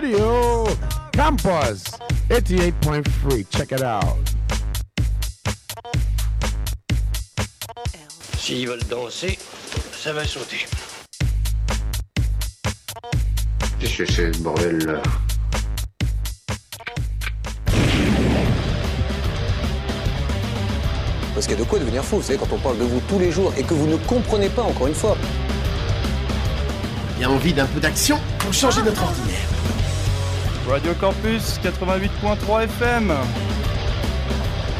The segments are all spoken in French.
Radio Campus 88.3. Check it out. S'ils veulent danser, ça va sauter. Qu'est-ce que c'est ce bordel là? Parce qu'il y a de quoi devenir fou, vous savez, quand on parle de vous tous les jours et que vous ne comprenez pas, encore une fois. Il y a envie d'un peu d'action pour changer notre ordinaire. Radio Campus 88.3 FM.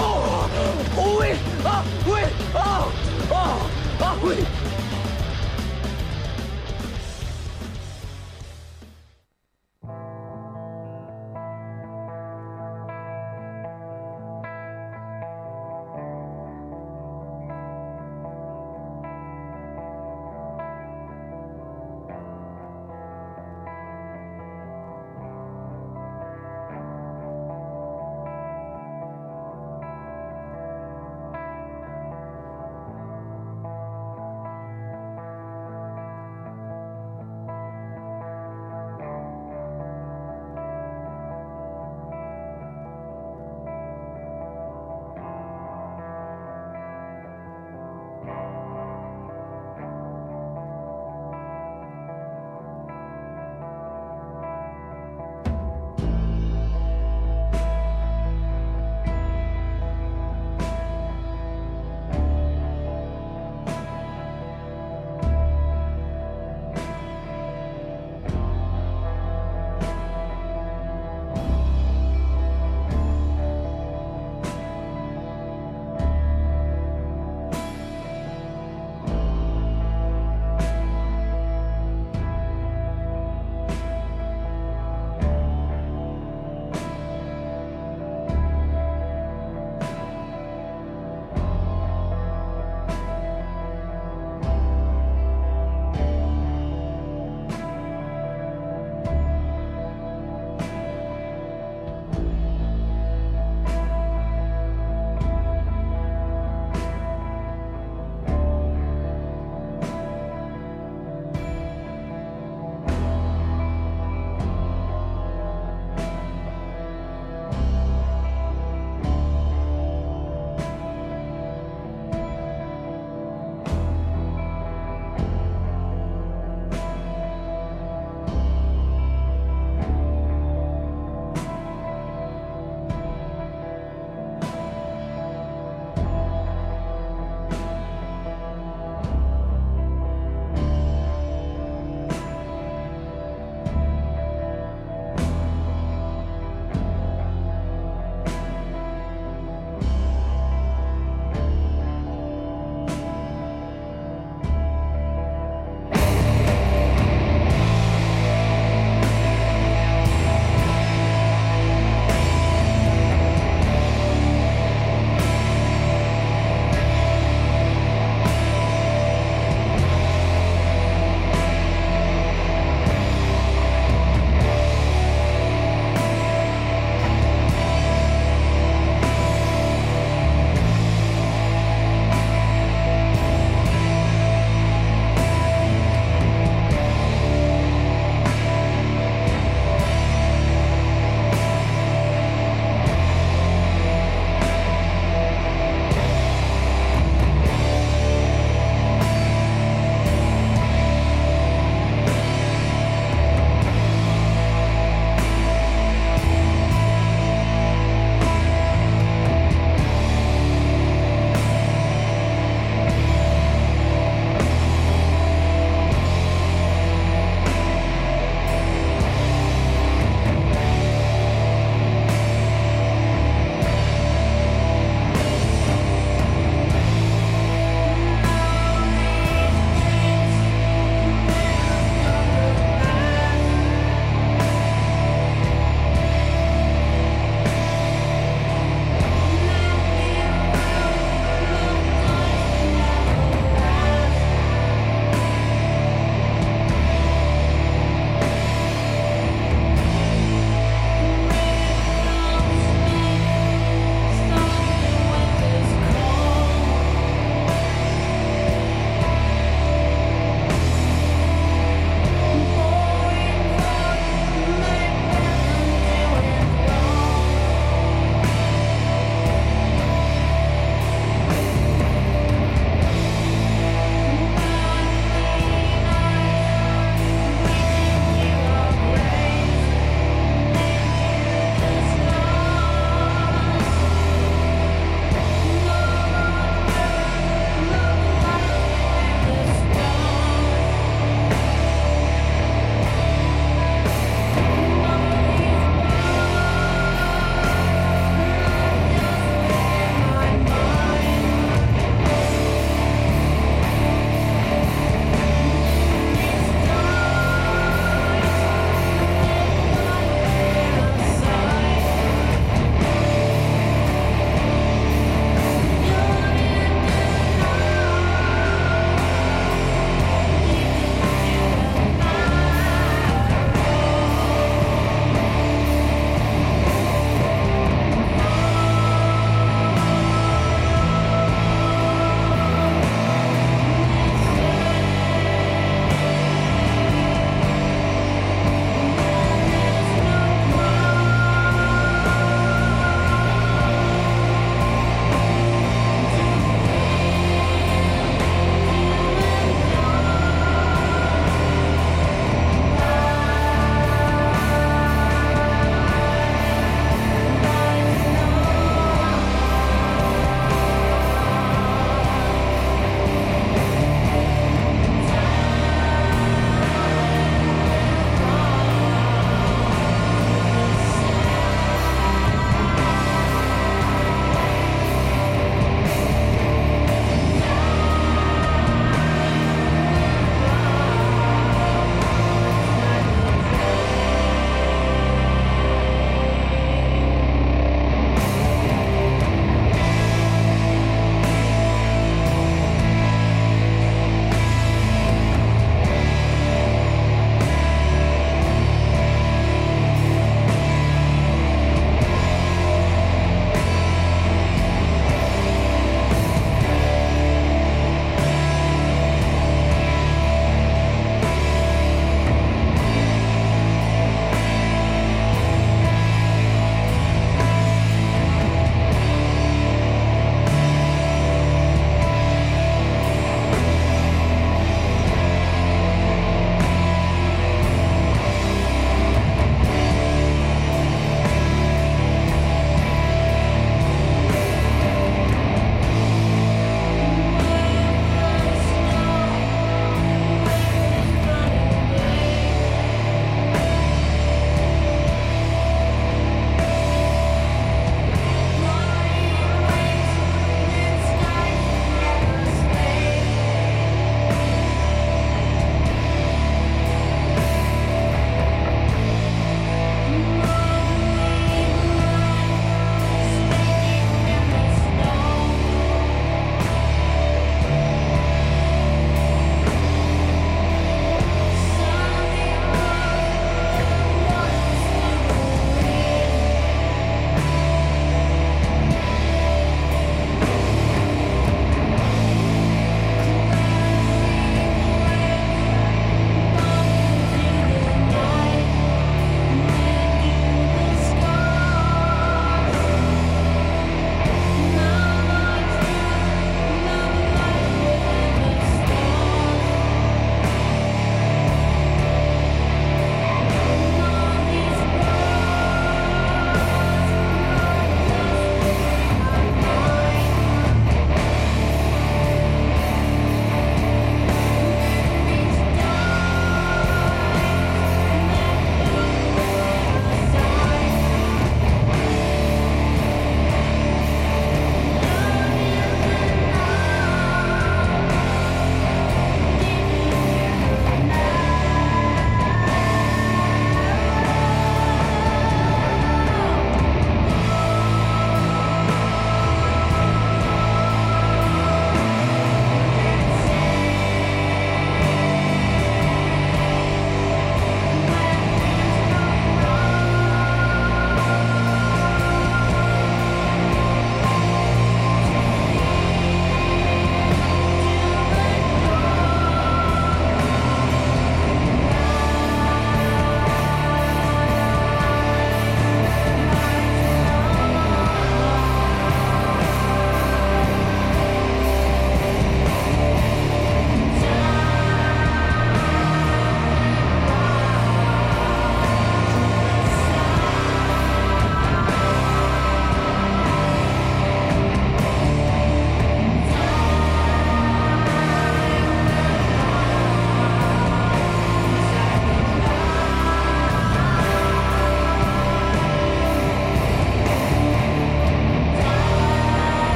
Oh, oui Ah Ah oui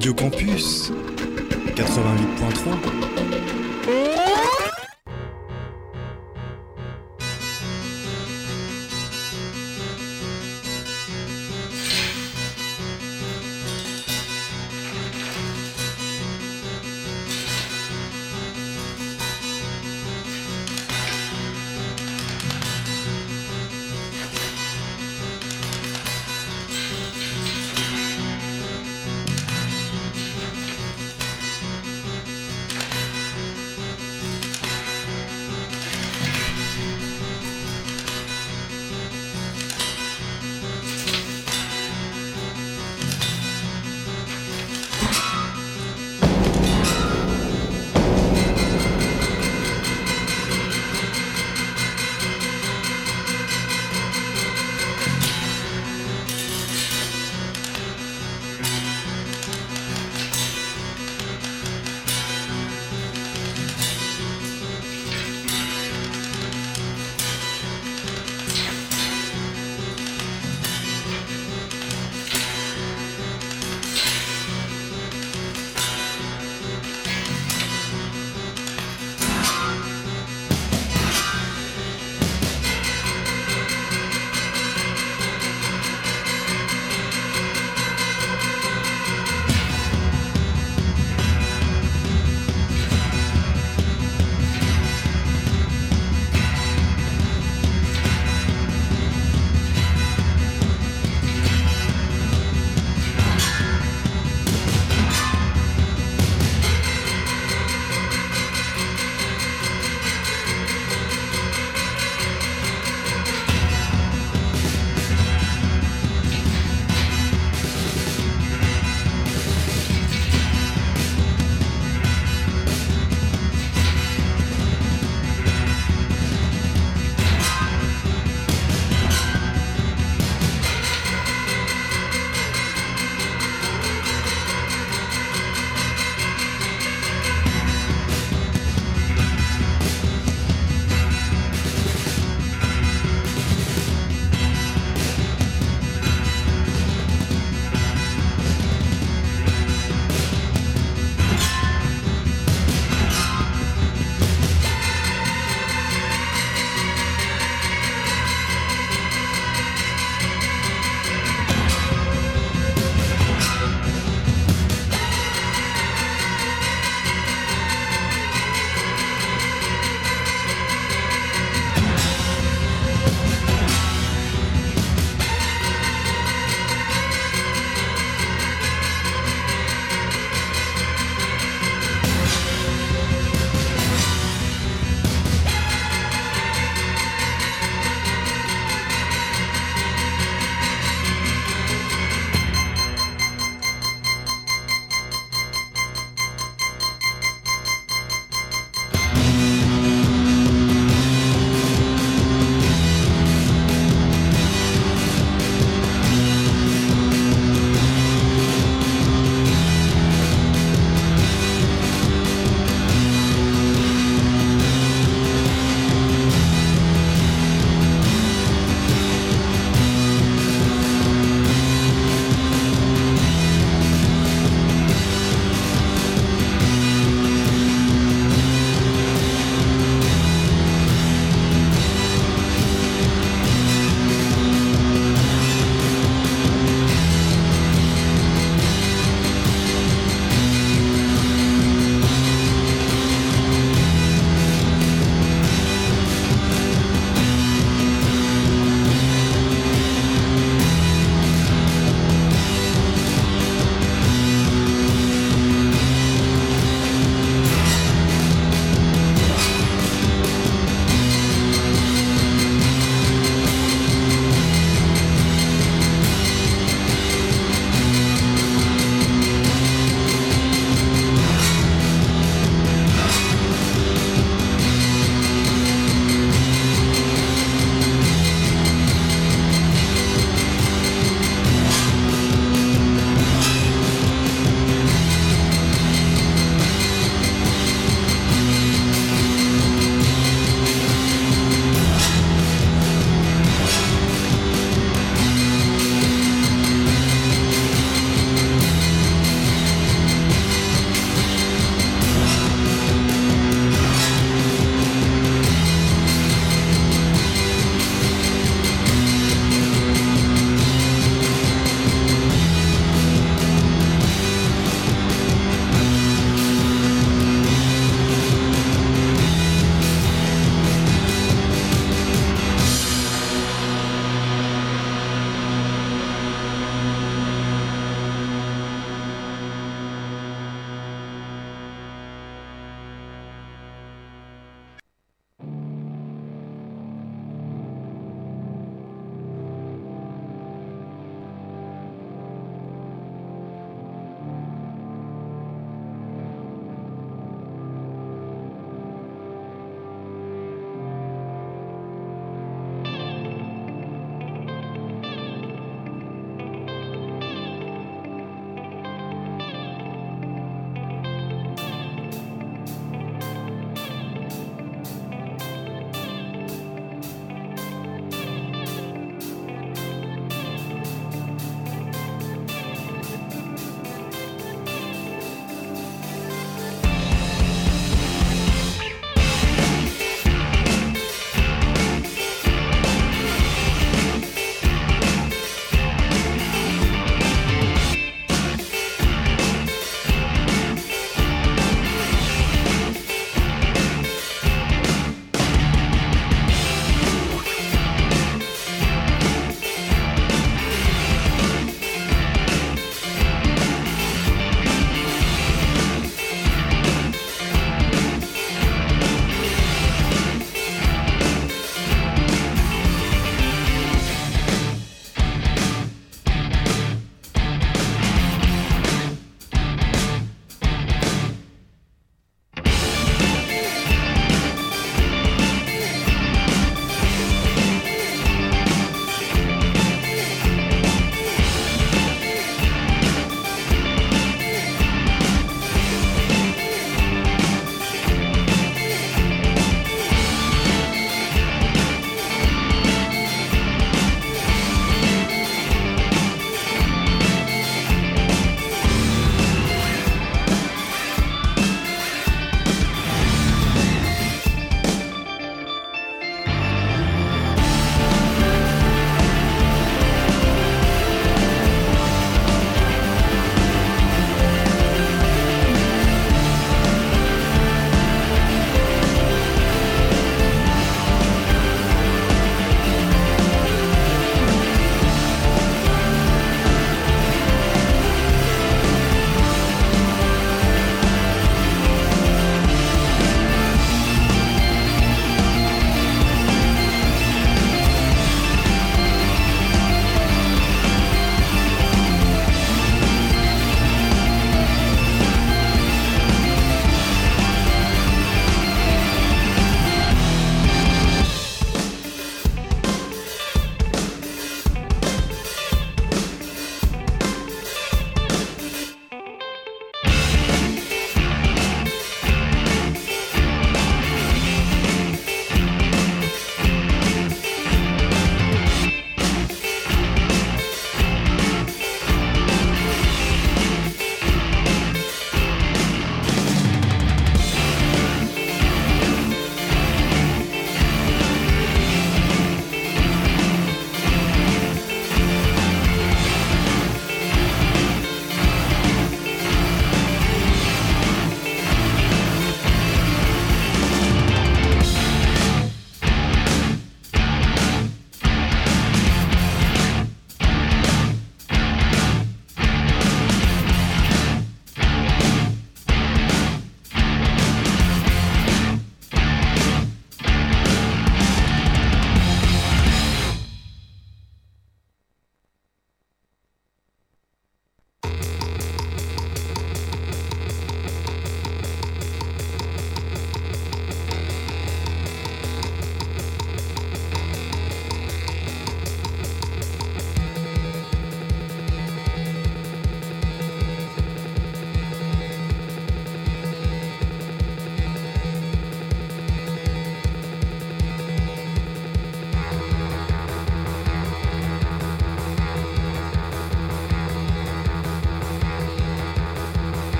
Radio Campus 88.3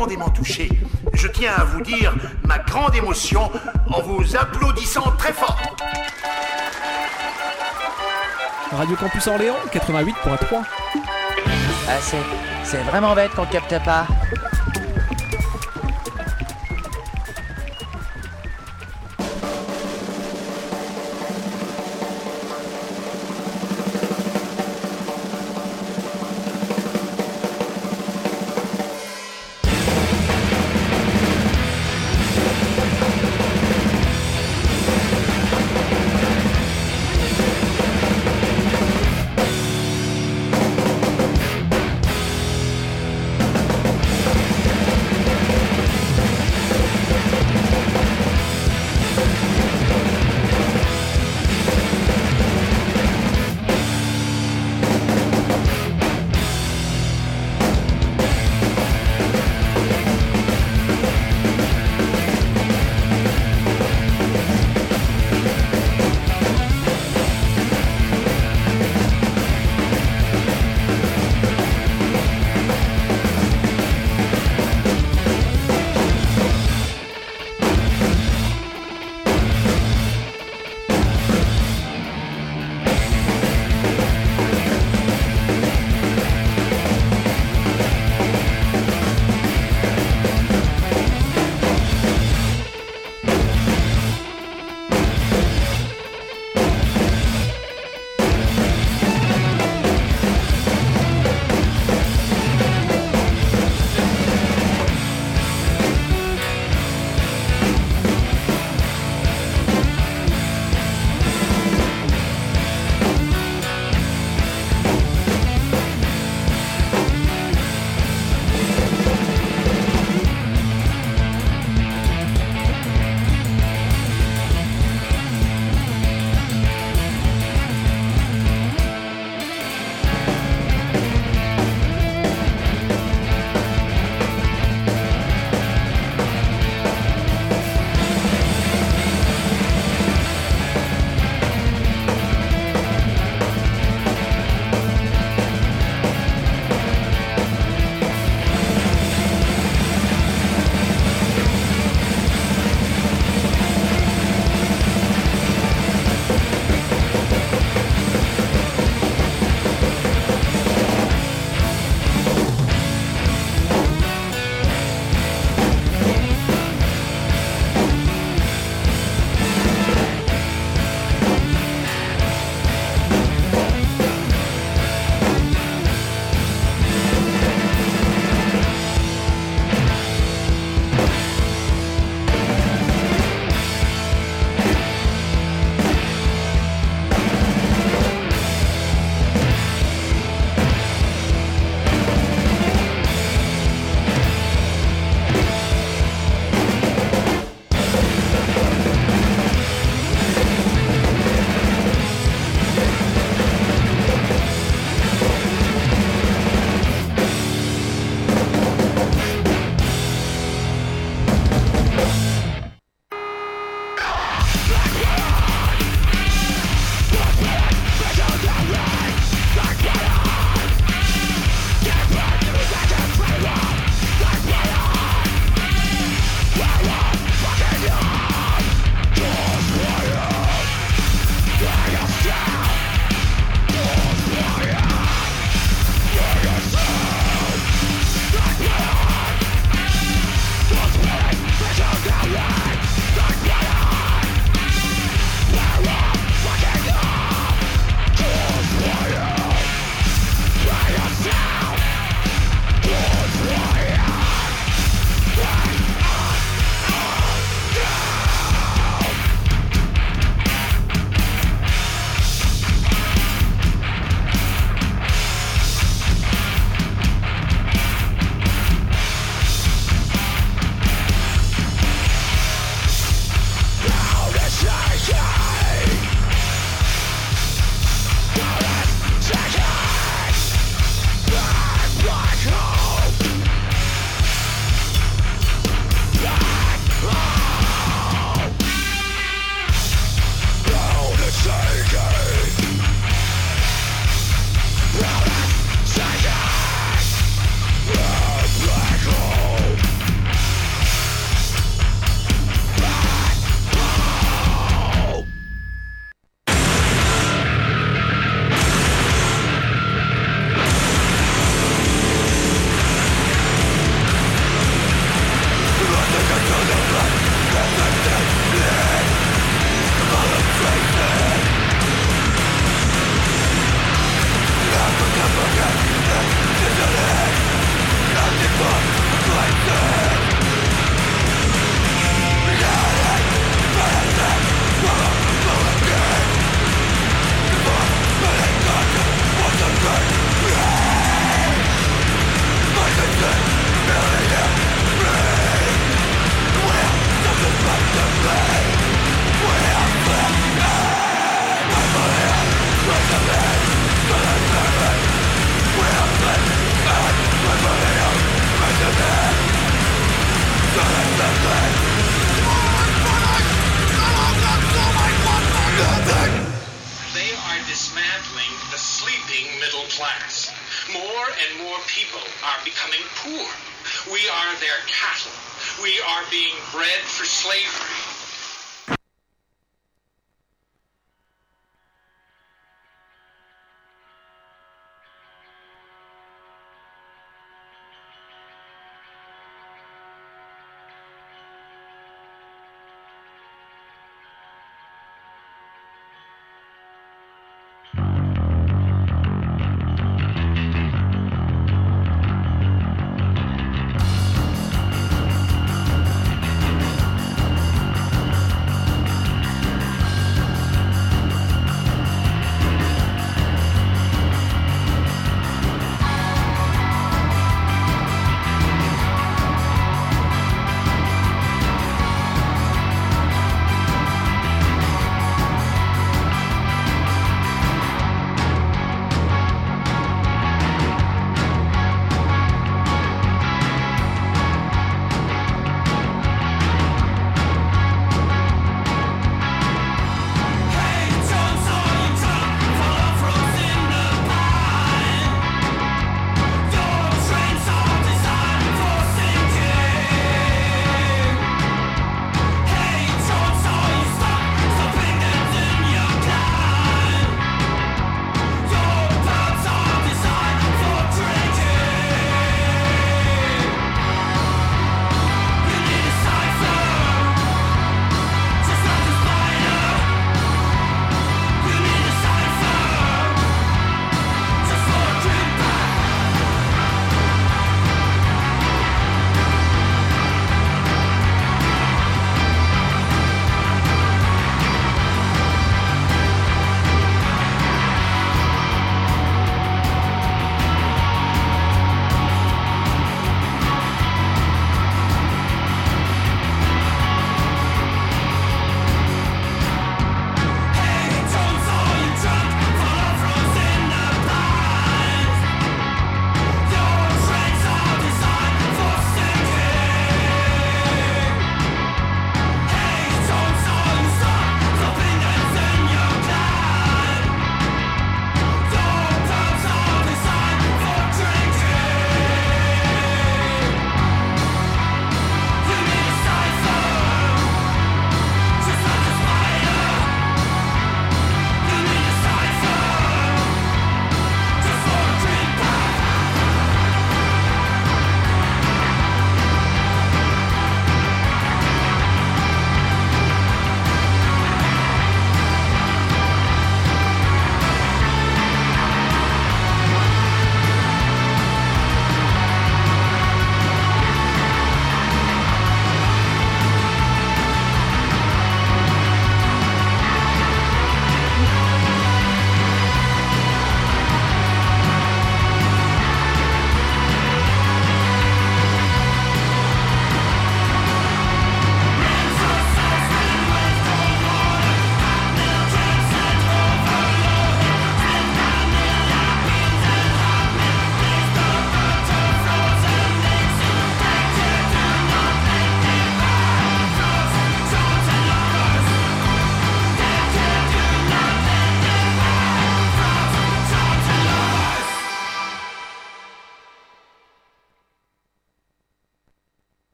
profondément touché. Je tiens à vous dire ma grande émotion en vous applaudissant très fort. Radio Campus Orléans 88.3. Ah, c'est, c'est vraiment bête qu'on capte pas.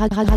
Radio